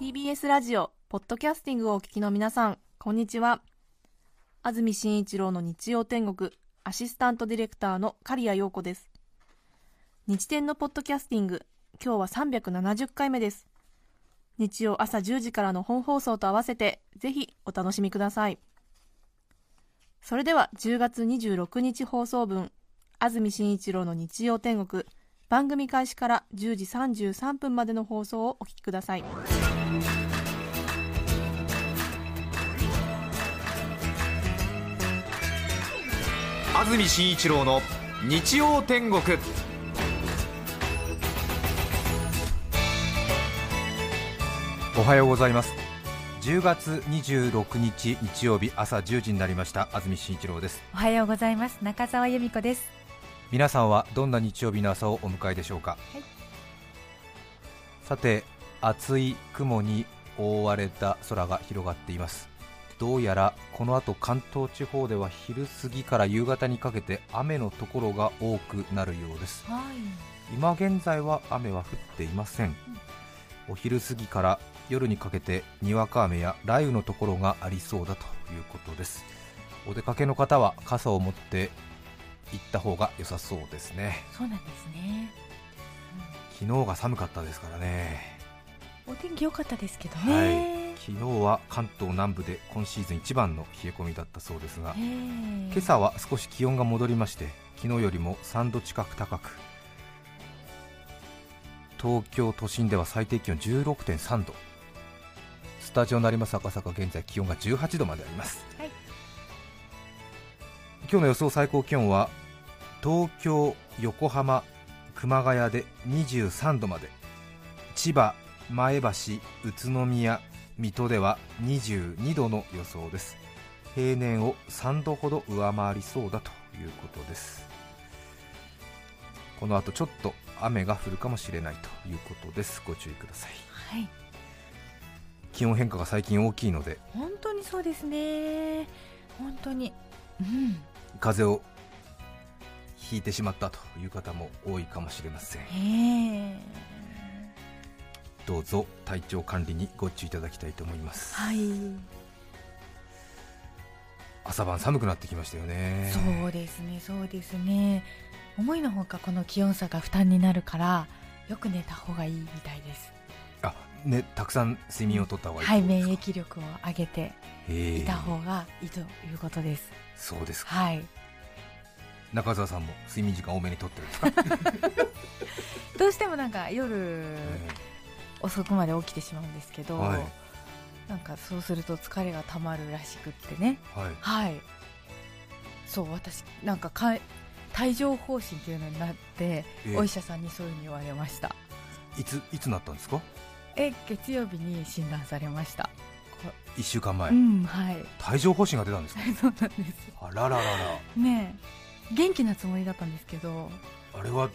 TBS ラジオポッドキャスティングをお聞きの皆さんこんにちは。安住紳一郎の日曜天国アシスタントディレクターの刈谷陽子です。日天のポッドキャスティング今日は370回目です。日曜朝10時からの本放送と合わせてぜひお楽しみください。それでは10月26日放送分安住紳一郎の日曜天国。番組開始から10時33分までの放送をお聞きください。安住紳一郎の日曜天国。おはようございます。10月26日日曜日朝10時になりました。安住紳一郎です。おはようございます。中澤由美子です皆さんはどんな日曜日の朝をお迎えでしょうか、はい。さて厚い雲に覆われた空が広がっています。どうやらこの後関東地方では昼過ぎから夕方にかけて雨のところが多くなるようです。はい。今現在は雨は降っていません、お昼過ぎから夜にかけてにわか雨や雷雨のところがありそうだということです。お出かけの方は傘を持って行った方が良さそうですね。そうなんですね。昨日が寒かったですからね。お天気良かったですけどはい。ね、昨日は関東南部で今シーズン一番の冷え込みだったそうですがええ。今朝は少し気温が戻りまして昨日よりも3度近く高く東京都心では最低気温16.3度。スタジオになります赤坂現在気温が18度まであります、はい今日の予想最高気温は東京、横浜、熊谷で23度まで千葉、前橋、宇都宮、水戸では22度の予想です。平年を3度ほど上回りそうだということです。この後ちょっと雨が降るかもしれないということです。ご注意ください。はい。気温変化が最近大きいので。本当にそうですね。本当に。うん風邪をひいてしまったという方も多いかもしれません。ええ。どうぞ体調管理にご注意いただきたいと思います。はい。朝晩寒くなってきましたよね。そうですねそうですね。思いのほかこの気温差が負担になるからよく寝た方がいいみたいです。あねたくさん睡眠をとった方がいいはい免疫力を上げていた方がいいということです。そうですか。はい。中澤さんも睡眠時間多めにとってるんですか、どうしてもなんか夜え遅くまで起きてしまうんですけど、はい。なんかそうすると疲れがたまるらしくってね。ーはい。はい。そう私なんかか帯状疱疹っていうのになって、ええ。お医者さんにそういうふうに言われました。いついつなったんですか？え月曜日に診断されました。1週間前、うんはい。帯状疱疹が出たんですか？そうなんです。あらららら。ねえ。元気なつもりだったんですけど。あれは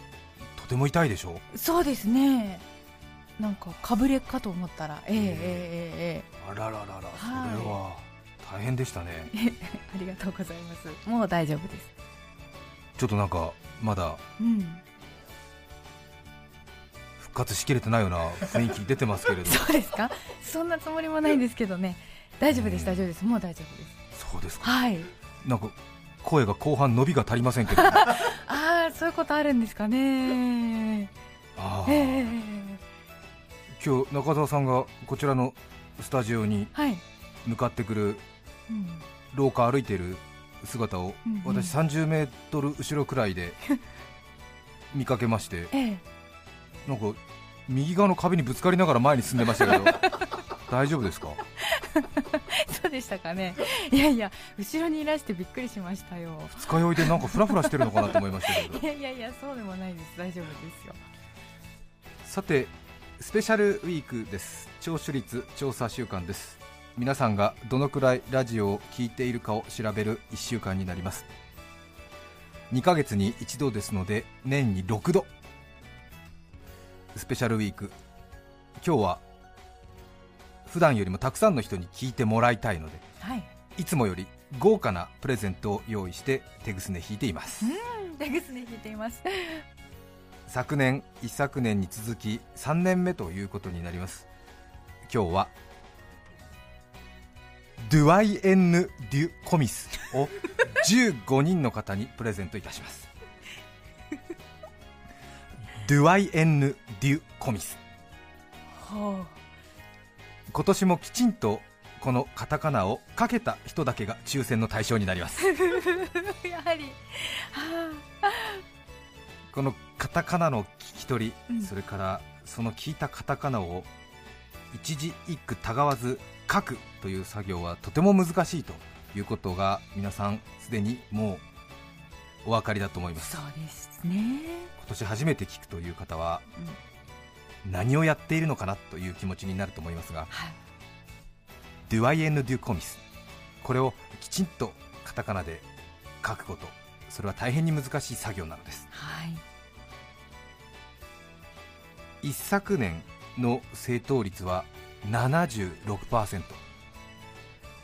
とても痛いでしょ？そうですね。なんかかぶれかと思ったらええええ。ええあららららそれは大変でしたね。ありがとうございます。もう大丈夫です。ちょっとなんかまだうん復活しきれてないような雰囲気出てますけれどそうですか？そんなつもりもないんですけどね。大丈夫ですええ大丈夫です。もう大丈夫です。そうですか。はい。なんか声が後半伸びが足りませんけど。あああそういうことあるんですかね。あええ今日中澤さんがこちらのスタジオにはい、向かってくるうん。廊下歩いている姿をうんうん。私30メートル後ろくらいで見かけまして。ええなんか右側の壁にぶつかりながら前に進んでましたけど 大丈夫ですか？そうでしたかね。いやいや後ろにいらしてびっくりしましたよ。二日酔いでなんかフラフラしてるのかなと思いましたけど。いやいやいやそうでもないです。大丈夫ですよ。さてスペシャルウィークです。聴取率調査週間です。皆さんがどのくらいラジオを聞いているかを調べる1週間になります。2ヶ月に1度ですので年に6度スペシャルウィーク。今日は普段よりもたくさんの人に聞いてもらいたいのではい。いつもより豪華なプレゼントを用意して手ぐすね引いています。手ぐすね引いています。昨年一昨年に続き3年目ということになります。今日はドゥワイエンヌ・デュ・コミスを15人の方にプレゼントいたしますドゥワイエンヌ・デュ・コミス。ほ今年もきちんとこのカタカナをかけた人だけが抽選の対象になります。う やはり。はこのカタカナの聞き取り、うん。それからその聞いたカタカナを一字一句たがわず書くという作業はとても難しいということが皆さんすでにもうお分かりだと思います。そうですね。今年初めて聞くという方は何をやっているのかなという気持ちになると思いますがはい。ドゥアイエンヌ・デュ・コミスこれをきちんとカタカナで書くこと。それは大変に難しい作業なのです。はい。一昨年の正答率は76%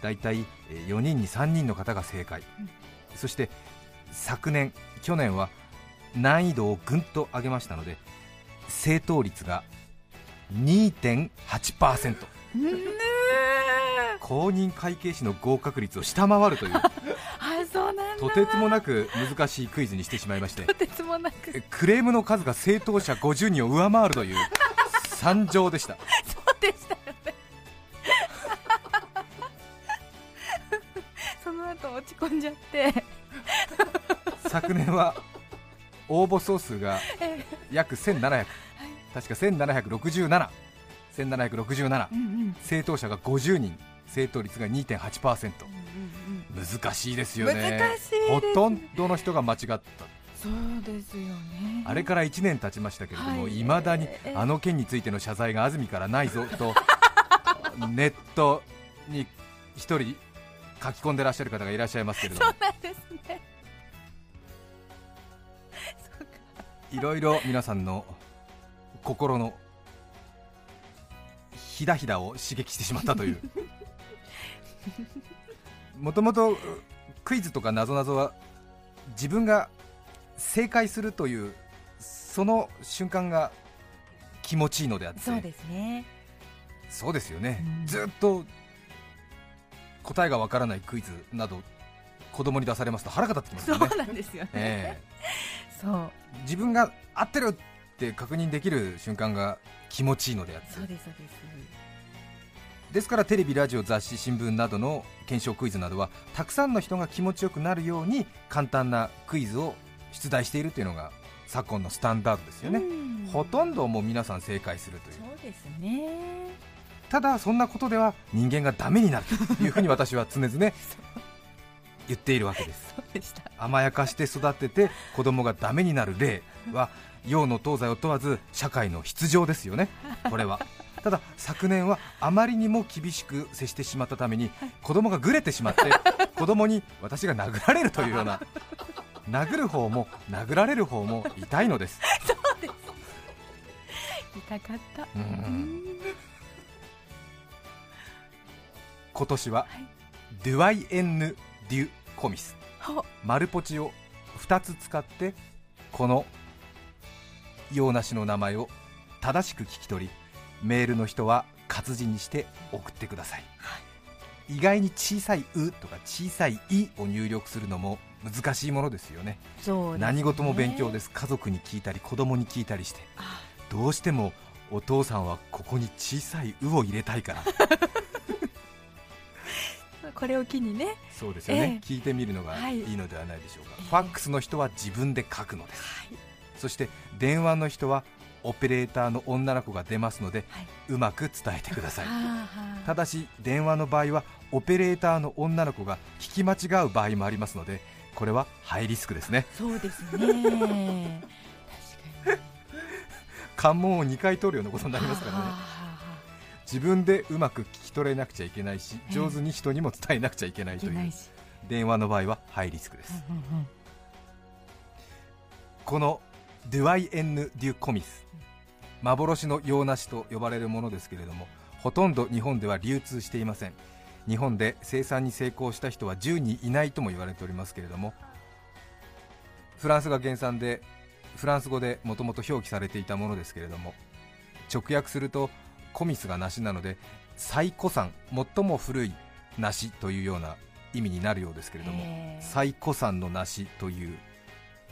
だいたい4人に3人の方が正解、うん。そして昨年去年は難易度をぐんと上げましたので正答率が2.8%うん公認会計士の合格率を下回るという。あそうなんだ。とてつもなく難しいクイズにしてしまいまして。とてつもなく。えクレームの数が正答者50人を上回るという。惨状でした。そうでしたよね。その後落ち込んじゃって。昨年は応募総数が約1700、確か1767、1767、うんうん。正答者が50人、正答率が2.8%、難しいですよね、難しいですほとんどの人が間違った、そうですよね。あれから1年経ちましたけれども、はい。いまだにええあの件についての謝罪が安住からないぞと、ネットに一人書き込んでらっしゃる方がいらっしゃいますけれども。そう。なんですねいろいろ皆さんの心のひだひだを刺激してしまったという。もともとクイズとかなぞなぞは自分が正解するというその瞬間が気持ちいいのであって。そうですね。そうですよね、うん。ずっと答えがわからないクイズなど子供に出されますと腹が立ってきますそうよね、なんですよね、えそう。え自分が合ってるって確認できる瞬間が気持ちいいのであって。そうですそうです。ですからテレビ、ラジオ、雑誌、新聞などの検証クイズなどはたくさんの人が気持ちよくなるように簡単なクイズを出題しているというのが昨今のスタンダードですよね、うん。ほとんどもう皆さん正解するという。そうですね。ただそんなことでは人間がダメになるというふうに私は常々言っているわけです。甘やかして育てて子供がダメになる例は洋の東西を問わず社会の必情ですよね。これは。ただ昨年はあまりにも厳しく接してしまったために子供がぐれてしまって子供に私が殴られるというような殴る方も殴られる方も痛いのです。痛かった。うん。うん。今年は、はい。ドゥアイエンヌ・デュ・コミス。ほ。丸ポチを2つ使ってこの洋梨の名前を正しく聞き取りメールの人は活字にして送ってください、意外に小さい「う」とか小さい「い」を入力するのも難しいものですよね。ね。何事も勉強です。家族に聞いたり子供に聞いたりしてあ。どうしてもお父さんはここに小さい「う」を入れたいから これを機にね。そうですよね、え聞いてみるのがはい。いいのではないでしょうか、ええファックスの人は自分で書くので。すはい。そして電話の人はオペレーターの女の子が出ますのではい。うまく伝えてください。ただし電話の場合はオペレーターの女の子が聞き間違う場合もありますのでこれはハイリスクですね。そうですね。確かに。関門を2回通るようなことになりますからね自分でうまく聞き取れなくちゃいけないしええ。上手に人にも伝えなくちゃいけないという電話の場合はハイリスクです。このドゥアイエンヌ・デュ・コミス幻の洋梨と呼ばれるものですけれどもほとんど日本では流通していません。日本で生産に成功した人は10人いないとも言われておりますけれどもフランスが原産でフランス語でもともと表記されていたものですけれども直訳するとコミスが梨なので最古産最も古い梨というような意味になるようですけれども最古産の梨という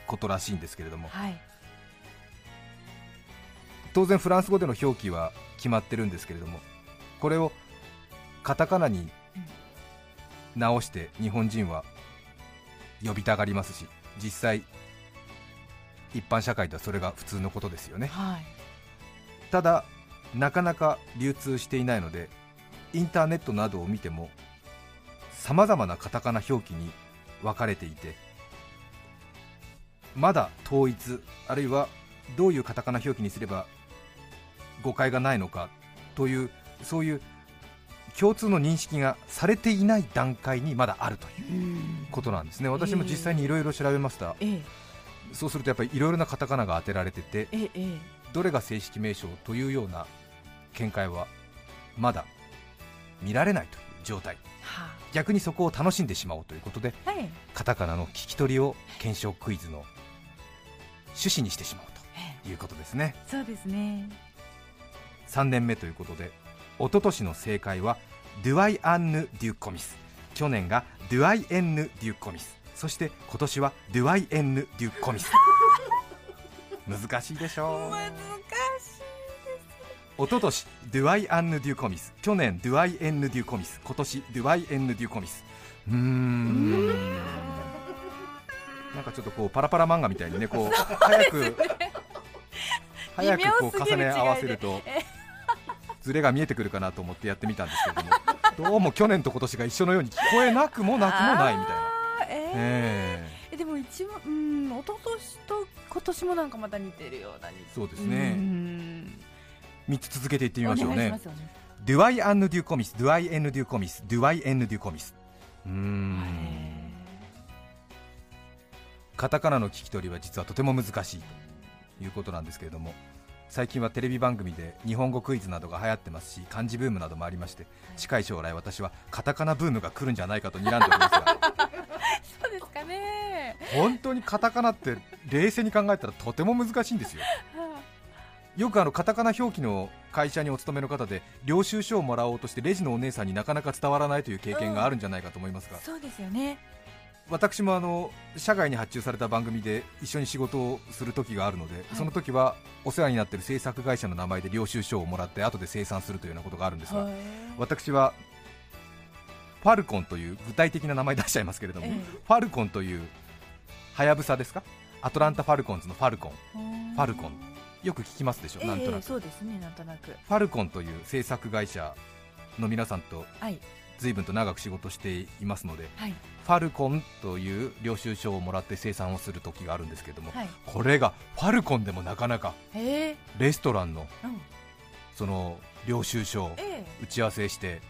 ことらしいんですけれどもはい。当然フランス語での表記は決まってるんですけれどもこれをカタカナに直して日本人は呼びたがりますし実際一般社会ではそれが普通のことですよね。はい。ただなかなか流通していないのでインターネットなどを見てもさまざまなカタカナ表記に分かれていてまだ統一あるいはどういうカタカナ表記にすれば誤解がないのかというそういう共通の認識がされていない段階にまだあるということなんですね。私も実際にいろいろ調べました、ええ。そうするとやっぱりいろいろなカタカナが当てられててええええ。どれが正式名称というような見解はまだ見られないという状態。は逆にそこを楽しんでしまおうということであはい。カタカナの聞き取りを検証クイズの趣旨にしてしまおうええということですね。そうですね。3年目ということで一昨年の正解はドゥアイ・アンヌ・デュ・コミス。去年がドゥアイ・エンヌ・デュ・コミス。そして今年はドゥアイ・エンヌ・デュ・コミス。難しいでしょう。難しい一昨年ドゥアイ・アンヌ・デュ・コミス去年ドゥアイ・エンヌ・デュ・コミス今年ドゥアイ・エンヌ・デュ・コミスうーん。なんかちょっとこうパラパラ漫画みたいにねこう早く早くこう重ね合わせるとズレが見えてくるかなと思ってやってみたんですけれども。どうも去年と今年が一緒のように聞こえなくもなくもないみたいな、あーええええでも一番うん一昨年と今年もなんかまた似てるような似そうですうねん3つ続けていってみましょうね。 Doyenné du Comice Doyenné du Comice Doyenné du Comiceうーん。カタカナの聞き取りは実はとても難しいということなんですけれども最近はテレビ番組で日本語クイズなどが流行ってますし漢字ブームなどもありまして近い将来私はカタカナブームが来るんじゃないかと睨んでおりますが。そうですかね。本当にカタカナって冷静に考えたらとても難しいんですよよくあのカタカナ表記の会社にお勤めの方で領収書をもらおうとしてレジのお姉さんになかなか伝わらないという経験があるんじゃないかと思いますが、そうですよね。私もあの社外に発注された番組で一緒に仕事をする時があるので、い。その時はお世話になっている制作会社の名前で領収書をもらって後で生産するというようなことがあるんですが、はい私はファルコンという具体的な名前出しちゃいますけれども、ええ。ファルコンというはやぶさですか？アトランタ・ファルコンズのファルコン。ファルコンよく聞きますでしょ、ええなんとなく。そうですねなんとなく。ファルコンという制作会社の皆さんとはい。随分と長く仕事していますのではい。ファルコンという領収書をもらって生産をする時があるんですけれども、はい。これがファルコンでもなかなかレストランのうん。その領収書をえ。打ち合わせして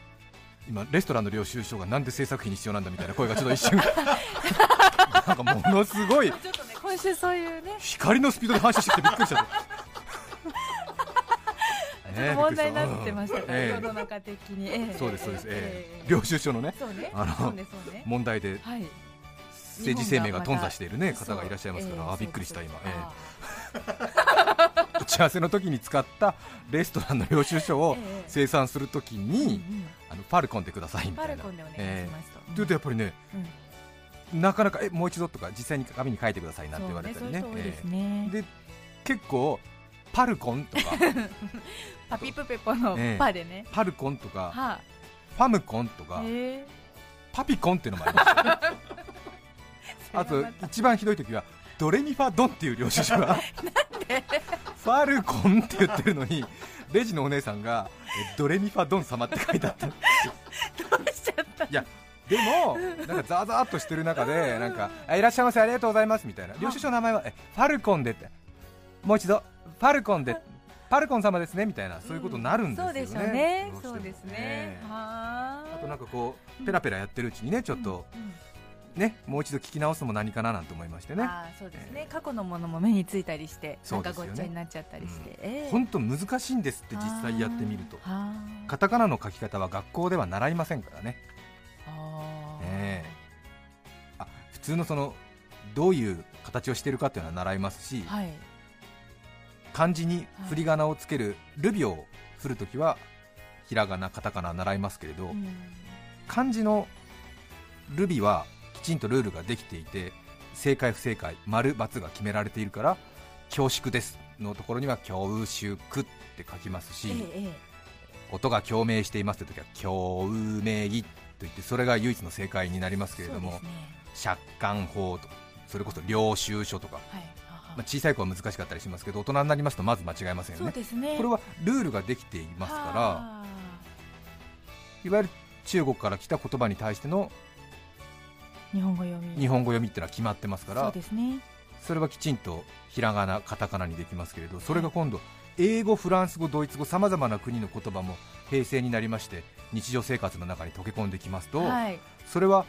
今レストランの領収書がなんで制作費に必要なんだみたいな声がちょっと一瞬。なんかものすごい。えちょっとね今週そういうね。光のスピードで反射してきてびっくりしちゃった。ちょっと問題になってましたから、ええ世の中的に、ええ。そうですそうです、ええ。え領収書のねね。あのね問題ではい。政治生命が頓挫している、ね、方がいらっしゃいますから、ええあびっくりした、今、えあえ打ち合わせの時に使ったレストランの領収書をええ。生産するときに、あのファルコンでくださいみたいな。コンでお願いしえますと、えというとやっぱりね、なかなかえもう一度とか実際に紙に書いてくださいなんて言われたりね。でで結構パルコンとか。パピプペポのええ。パでね、パルコンとかはファムコンとかえ。パピコンっていうのもありますよ。あと一番ひどい時はドレミファドンっていう領収書が ファルコンって言ってるのにレジのお姉さんがえドレミファドン様って書いてあった。どうしちゃったいやでもなんかザーザーっとしてる中でなんかあいらっしゃいませありがとうございますみたいな。領収書の名前はえファルコンでって。もう一度ファルコンでパルコン様ですねみたいなそういうことになるんですよね、そうですね。はあとなんかこうペラペラやってるうちにねちょっとうんうんねもう一度聞き直すのも何かななんて思いましてね。あーそうですね、過去のものも目についたりして、なんですよね。ごっちゃになっちゃったりして、ええ。本当難しいんですって実際やってみると。はあカタカナの書き方は学校では習いませんからね。あー。ええ。あ普通のそのどういう形をしているかっていうのは習いますし、はい。漢字に振り仮名をつけるルビを振るときはひらがなカタカナ習いますけれど、うん。漢字のルビはきちんとルールができていて正解不正解丸×が決められているから恐縮ですのところには恐縮って書きますし、えええ音が共鳴していますという時は共鳴といってそれが唯一の正解になりますけえれども、ね。借款法とかそれこそ領収書とか、はいあまあ、小さい子は難しかったりしますけど大人になりますとまず間違えませんよね。ね。これはルールができていますからはいわゆる中国から来た言葉に対しての日本語読み。日本語読みっていうのは決まってますかそうらですね。それはきちんとひらがなカタカナにできますけれどそれが今度英語フランス語ドイツ語さまざまな国の言葉も平成になりまして日常生活の中に溶け込んできますと、はい。それは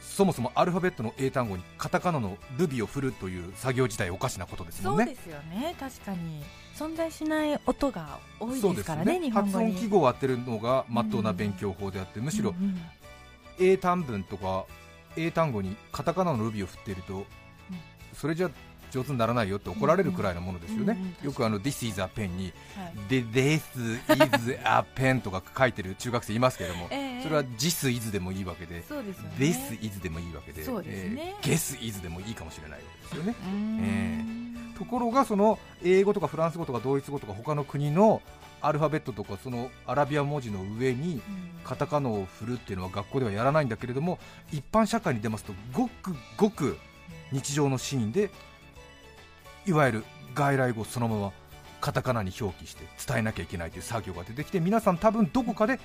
そもそもアルファベットの英単語にカタカナのルビを振るという作業自体おかしなことですもんね。そうですよね。確かに。存在しない音が多いですからね日本語に発音記号を当てるのがまっとうな勉強法であって、むしろうんうん英単文とか英単語にカタカナのルビを振っていると、それじゃ上手にならないよって怒られるくらいのものですよね、よくあの This is a pen にはい。で This is a pen とか書いてる中学生いますけれども、ええ。それは This is でもいいわけで、でね。This is でもいいわけで、ですね。えー Guess is でもいいかもしれないわけですよね。うーん。ところがその英語とかフランス語とかドイツ語とか他の国のアルファベットとかそのアラビア文字の上にうん。カタカナを振るっていうのは学校ではやらないんだけれども一般社会に出ますとごくごく日常のシーンでいわゆる外来語をそのままカタカナに表記して伝えなきゃいけないという作業が出てきて皆さん多分どこかで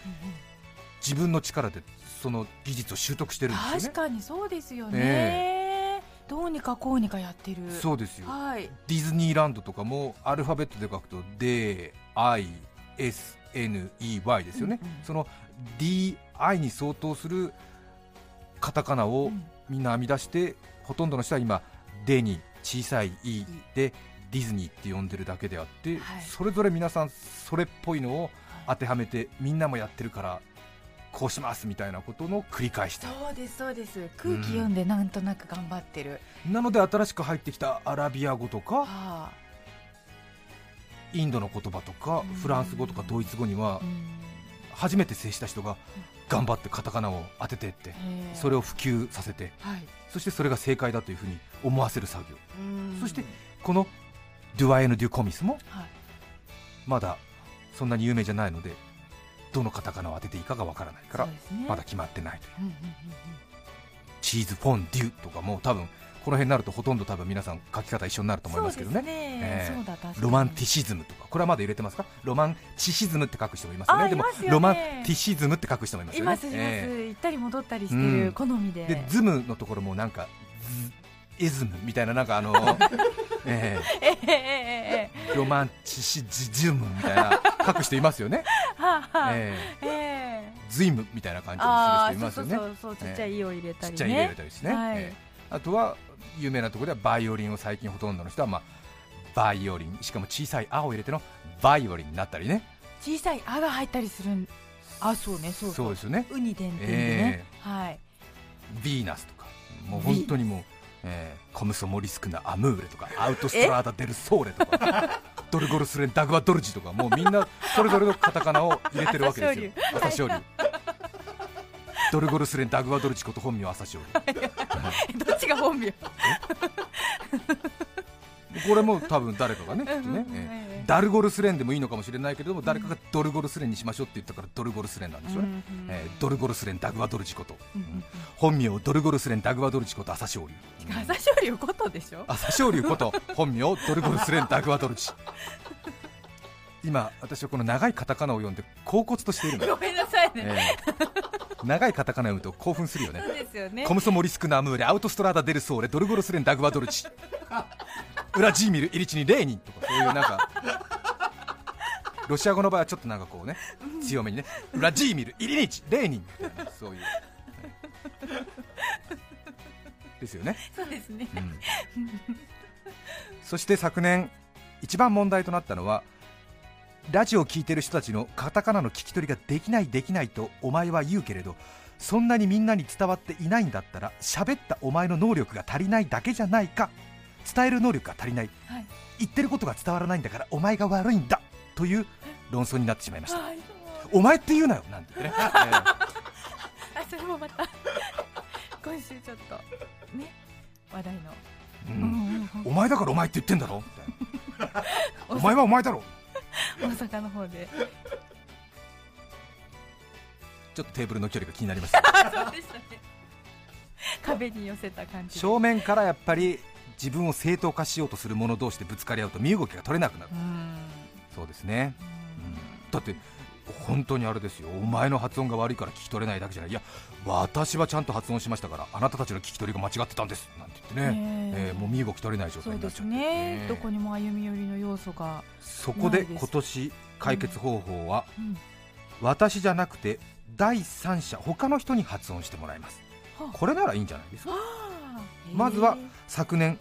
自分の力でその技術を習得してるんですよね。確かにそうですよね、え。どうにかこうにかやってる。そうですよ。はい。ディズニーランドとかもアルファベットで書くと DISNEY ですよね、うんうん。その DI に相当するカタカナをうん。みんな編み出して、ほとんどの人は今、デに小さい E でディズニーって呼んでるだけであって、はい。それぞれ皆さんそれっぽいのを当てはめてみんなもやってるからこうしますみたいなことの繰り返しそうですそうです。空気読んでなんとなく頑張ってる、なので新しく入ってきたアラビア語とかはあインドの言葉とかうん。フランス語とかドイツ語にはうん。初めて接した人が頑張ってカタカナを当ててってそれを普及させてはい。そしてそれが正解だというふうに思わせる作業。うん。そしてこのドゥアエヌ・デュ・コミスもはい。まだそんなに有名じゃないのでどのカタカナを当てていいかがわからないからまだ決まってないという。うんうんうん。チーズフォンデュとかも多分この辺になるとほとんど多分皆さん書き方一緒になると思いますけどね。ロマンティシズムとかこれはまだ入れてますか？ロマンチシズムって書く人もいますよね。でもロマンティシズムって書く人もいます。よねえ行ったり戻ったりしてうんる好みで、えでズムのところもなんかズイズムみたいななんかあの ロマンチシズムみたいな書く人いますよね、はあはあ。ええ。ええ。ズイムみたいな感じにする人いますよね。そうそうちっちゃい「い」を入れたりね。ちっちゃい入れたりですね、はい。ええ。あとは有名なところではバイオリンを最近ほとんどの人は、まあ、バイオリンしかも小さい「あ」を入れてのバイオリンになったりね。小さい「あ」が入ったりするんあそうねそうそう。ですよね。ウニ点々でね、はい。ヴィーナスとか。もう本当にもう、えーコムソモリスクなアムーレとかアウトストラーダ・デル・ソーレとかドルゴルスレン・ダグア・ドルジとかもうみんなそれぞれのカタカナを入れてるわけですよ。朝青龍。ドルゴルスレン・ダグア・ドルジこと本名朝青龍 どっちが本名？これも多分誰かがねきっとね、ええ。えーダルゴルスレンでもいいのかもしれないけれども誰かがドルゴルスレンにしましょうって言ったからドルゴルスレンなんでしょうね、うんうんえードルゴルスレン・ダグア・ドルジこと、うんうん本名ドルゴルスレン・ダグア・ドルジこと朝青龍。朝青龍ことでしょ？朝青龍こと本名ドルゴルスレン・ダグアドルチ。今私はこの長いカタカナを読んで恍惚としているのよ、ごめんなさいね、ええ長いカタカナを読むと興奮するよね。そうですよね。コムソモリスクナムーレアウトストラーダ・デル・ソーレドルゴルスレン・ダグアドルチ。ウラジーミル・イリチニ・レーニンとかそういうなんか。ロシア語の場合はちょっとなんかこうね強めにね。ウラジーミル・イリニチ・レーニンみたいなそういう。ですよね。そうですね。うん。そして昨年一番問題となったのはラジオを聴いてる人たちのカタカナの聞き取りができないできないとお前は言うけれどそんなにみんなに伝わっていないんだったら喋ったお前の能力が足りないだけじゃないか伝える能力が足りないはい。言ってることが伝わらないんだからお前が悪いんだという論争になってしまいました。はい。お前って言うなよなんてね、えあそれもまた今週ちょっとね話題の、えううんお前だからお前って言ってんだろみたいな。う んお前はお前だろ 大阪の方で。ちょっとテーブルの距離が気になりました そうでしたね。壁に寄せた感じで。正面からやっぱり自分を正当化しようとする者同士でぶつかり合うと身動きが取れなくなる。うん。そうですね。うん。だって本当にあれですよ。お前の発音が悪いから聞き取れないだけじゃない。いや私はちゃんと発音しましたからあなたたちの聞き取りが間違ってたんです。なんて言ってね、ねえ。えーもう身動き取れない状態になっちゃって。ね。どこにも歩み寄りの要素が、そこで今年解決方法は、うん。私じゃなくて第三者他の人に発音してもらいます。はあ。これならいいんじゃないですか。まずは昨年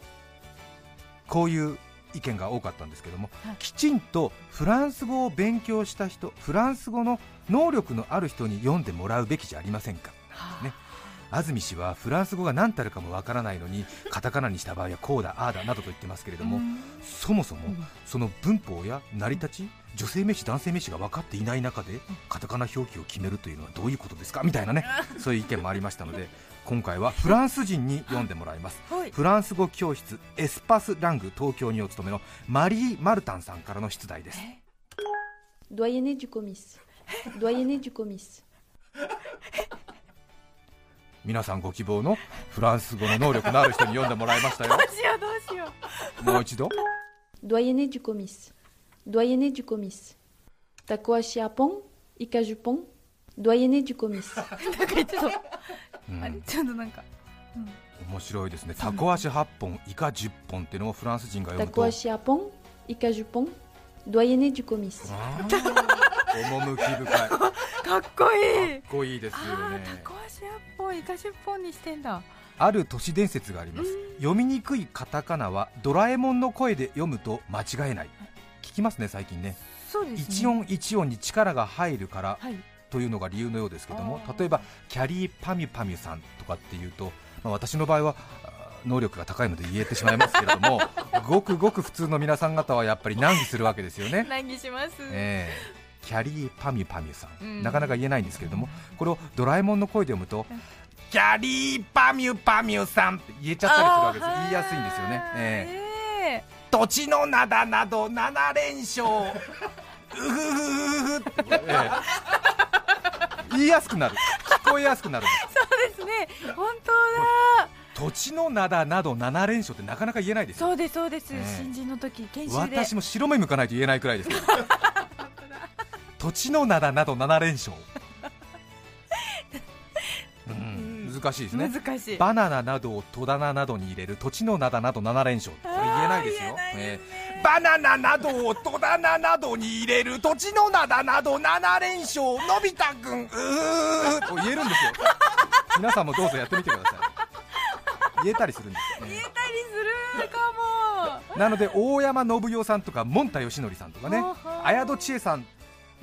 こういう意見が多かったんですけども、はい。きちんとフランス語を勉強した人フランス語の能力のある人に読んでもらうべきじゃありませんか。はあ。ね。安住氏はフランス語が何たるかもわからないのに カタカナにした場合はこうだああだなどと言ってますけれども、うん。そもそもうん。その文法や成り立ち女性名詞男性名詞が分かっていない中でカタカナ表記を決めるというのはどういうことですか？みたいなね そういう意見もありましたので今回はフランス人に読んでもらいますはいフランス語教室エスパスラング東京にお勤めのマリー・マルタンさんからの出題です Doyenné du comice. Doyenné du comice. 皆さんご希望のフランス語の能力のある人に読んでもらいましたよどうしようどうしようもう一度 Doyenné du comice. Doyenné du comice. Takoachiapon, Ikajupon. Doyenné du comice. なんかちょっと、うん。あれちょっとなんか、面白いですね。タコ足8本イカ10本っていうのをフランス人が読むと。Takoachiapon, Ikajupon. Doyenné du comice. あー。趣深い。か かっこいい。っこいいですよあね。あタコ足1本イカ10本にしてんだ。ある都市伝説があります。読みにくいカタカナはドラえもんの声で読むと間違えない聞きますね最近ね。そうですね。一音一音に力が入るからはい。というのが理由のようですけども例えばキャリーパミュパミュさんとかっていうと、まあ、私の場合は能力が高いので言えてしまいますけれども ごくごく普通の皆さん方はやっぱり難儀するわけですよね、難儀します。ええ。キャリーパミュパミュさん、うん。なかなか言えないんですけれどもこれをドラえもんの声で読むとキャリーパミュパミュさんって言えちゃったりするわけです言いやすいんですよね、えええ土地の灘など7連勝。うふふふふって、ええ。言いやすくなる。聞こえやすくなる。んですそうですね。本当だ。土地の灘など7連勝ってなかなか言えないですよ。そうですそうです、ええ。新人の時研修で。私も白目向かないと言えないくらいですけど。土地の灘など7連勝、難しいですね。難しい。バナナなどを戸棚などに入れる土地の灘など7連勝。これ言えないですよ。えないですね。ええバナナなどを戸棚などに入れる土地の灘など7連勝のび太くん。うーと言えるんですよ。皆さんもどうぞやってみてください。言えたりするんですよ、ね言えたりするかも。なので大山信代さんとか門田義則さんとかね。綾戸千恵さん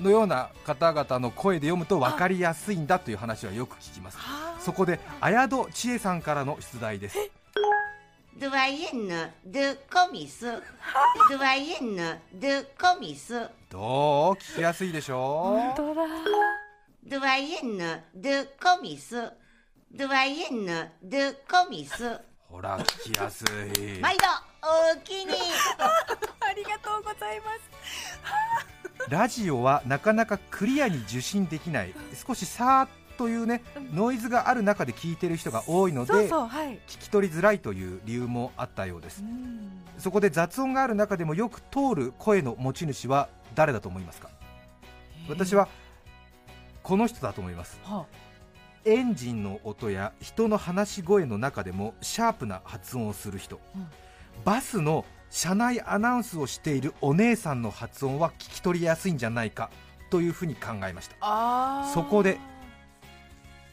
のような方々の声で読むと分かりやすいんだという話はよく聞きますはあそこで綾戸千恵さんからの出題です Doyenne de comice. Doyenne de comice. どう？聞きやすいでしょ本当だ Doyenne de comice. Doyenne de comice. ほら聞きやすい。毎度おおきに。ありがとうございます。ラジオはなかなかクリアに受信できない。少しさーっというねノイズがある中で聞いてる人が多いのでそうそうはい。聞き取りづらいという理由もあったようです。うん。そこで雑音がある中でもよく通る声の持ち主は誰だと思いますか？私はこの人だと思います。はエンジンの音や人の話し声の中でもシャープな発音をする人、うん。バスの車内アナウンスをしているお姉さんの発音は聞き取りやすいんじゃないかというふうに考えました。そこで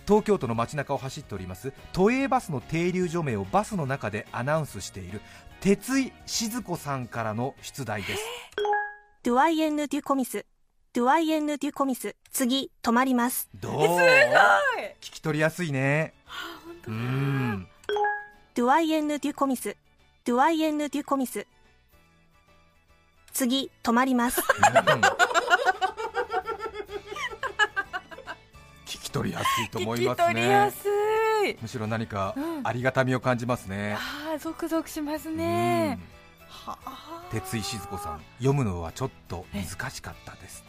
東京都の街中を走っております都営バスの停留所名をバスの中でアナウンスしている鉄井静子さんからの出題です。Doyenne du comice. ドゥワイエンヌ・デュ・コミス。次止まります。どう？聞き取りやすいね。うーんドゥワイエンヌ・デュ・コミス。ドゥワイエンヌ・デュ・コミス。次止まります。う ん聞き取りやすいと思い聞きます取りやねすい。むしろ何かうん。ありがたみを感じますね、ああゾクゾクしますうん。ねはあ。鉄井静子さん読むのはちょっと難しかったです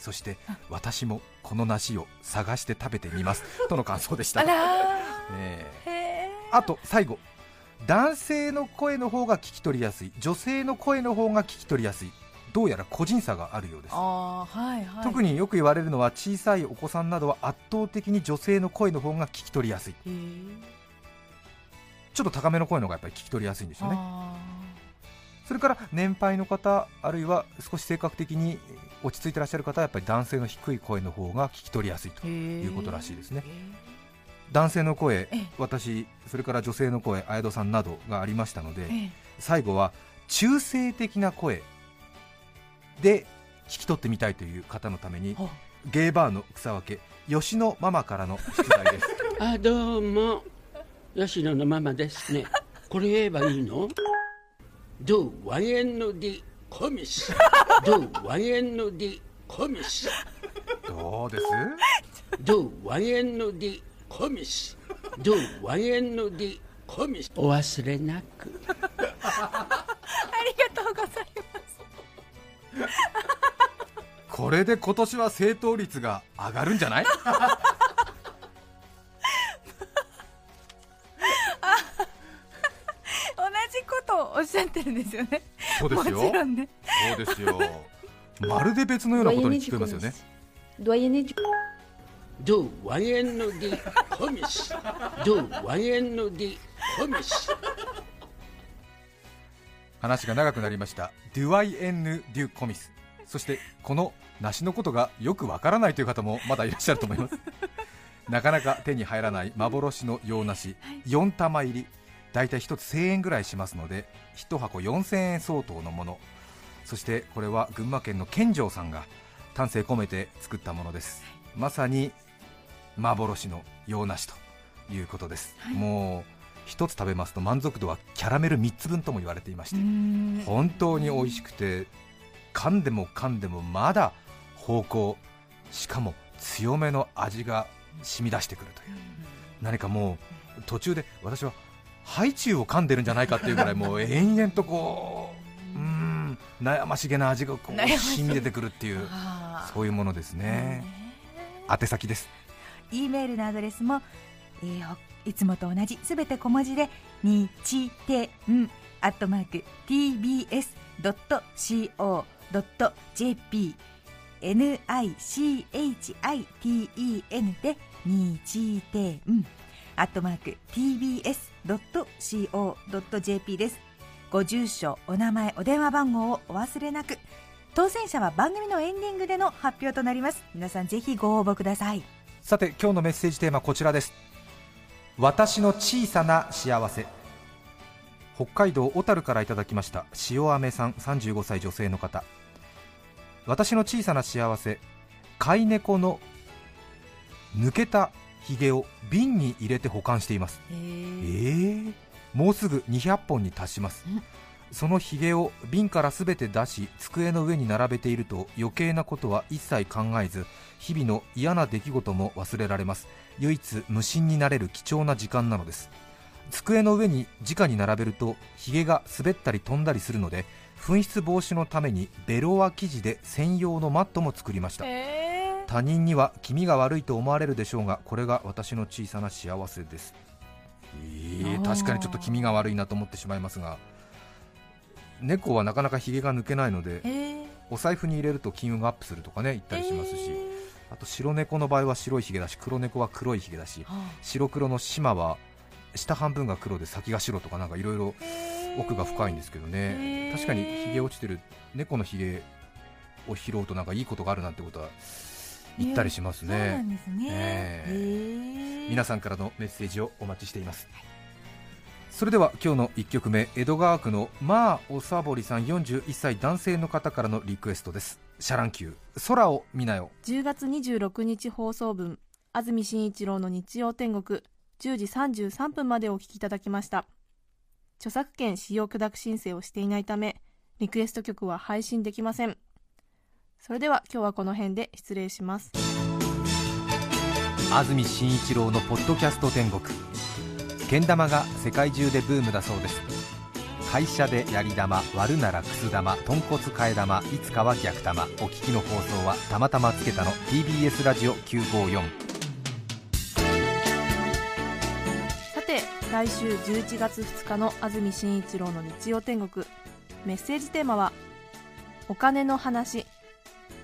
そして私もこの梨を探して食べてみます。との感想でした。えあと最後。男性の声の方が聞き取りやすい。女性の声の方が聞き取りやすい。どうやら個人差があるようです、はいはい。特によく言われるのは小さいお子さんなどは圧倒的に女性の声の方が聞き取りやすい。ちょっと高めの声の方がやっぱり聞き取りやすいんですよね。あそれから年配の方あるいは少し性格的に落ち着いてらっしゃる方はやっぱり男性の低い声の方が聞き取りやすいということらしいですね。へ男性の声ええ。私それから女性の声綾戸さんなどがありましたので最後は中性的な声で聞き取ってみたいという方のためにゲイバーの草分け吉野ママからの出題です。あどうも。吉野のママですね。これ言えばいいの？ドゥワイエンのディコミスドゥワイエンのディコミスどうです？ドゥワイエンのディコミスドゥワイエンのディコミスお忘れなく。ありがとうございます。これで今年は正答率が上がるんじゃない？同じことをおっしゃってるんですよね。もそうですよ。ちろんね。そうですよ。まるで別のようなことに聞こえますよね。comice. Doyenné du ドゥワイエンのディコミスドゥワイエンのディコミス話が長くなりました。デュワイエンヌ・デュ・コミスそしてこの梨のことがよくわからないという方もまだいらっしゃると思います。なかなか手に入らない幻の洋梨。4玉入りだいたい1つ1000円ぐらいしますので1箱4000円相当のもの。そしてこれは群馬県の健丈さんが丹精込めて作ったものです。まさに幻の洋梨ということです、もう1つ食べますと満足度はキャラメル3つ分とも言われていまして本当に美味しくて噛んでも噛んでもまだ芳香しかも強めの味が染み出してくるという。何かもう途中で私はハイチュウを噛んでるんじゃないかっていうぐらいもう延々とこううーん悩ましげな味がこう染み出てくるっていうあそういうものですね。宛先です。E メールのアドレスも、えーいつもと同じすべて小文字で日天アットマーク tbs.co.jp nichiten で日天アットマーク .co.jp です。ご住所お名前お電話番号をお忘れなく。当選者は番組のエンディングでの発表となります。皆さんぜひご応募ください。さて今日のメッセージテーマこちらです。私の小さな幸せ。北海道小樽からいただきました。塩飴さん35歳女性の方。私の小さな幸せ。飼い猫の抜けたひげを瓶に入れて保管しています。えー、もうすぐ200本に達します。そのひげを瓶からすべて出し机の上に並べていると余計なことは一切考えず日々の嫌な出来事も忘れられます。唯一無心になれる貴重な時間なのです。机の上に直に並べるとひげが滑ったり飛んだりするので紛失防止のためにベロア生地で専用のマットも作りました。え他人には気味が悪いと思われるでしょうがこれが私の小さな幸せです。えー。確かにちょっと気味が悪いなと思ってしまいますが猫はなかなかひげが抜けないのでー、え。ーお財布に入れると金運がアップするとかね言ったりしますし、あと白猫の場合は白いひげだし黒猫は黒いひげだし白黒の島は下半分が黒で先が白とかなんかいろいろ奥が深いんですけどね。確かにひげ落ちてる猫のひげを拾うとなんかいいことがあるなんてことは言ったりしますそうなね。皆さんからのメッセージをお待ちしています、それでは今日の1曲目江戸川区のまあおさぼりさん41歳男性の方からのリクエストです。シャ乱Q 空を見なよ。10月26日放送分安住紳一郎の日曜天国10時33分までお聞きいただきました。著作権使用許諾申請をしていないためリクエスト曲は配信できませんそれでは今日はこの辺で失礼します。安住紳一郎のポッドキャスト天国。けん玉が世界中でブームだそうです。会社でやり玉割るならくす玉豚骨替え玉いつかは逆玉。お聞きの放送はたまたまつけたの TBS ラジオ954さて来週11月2日の安住紳一郎の日曜天国。メッセージテーマは「お金の話」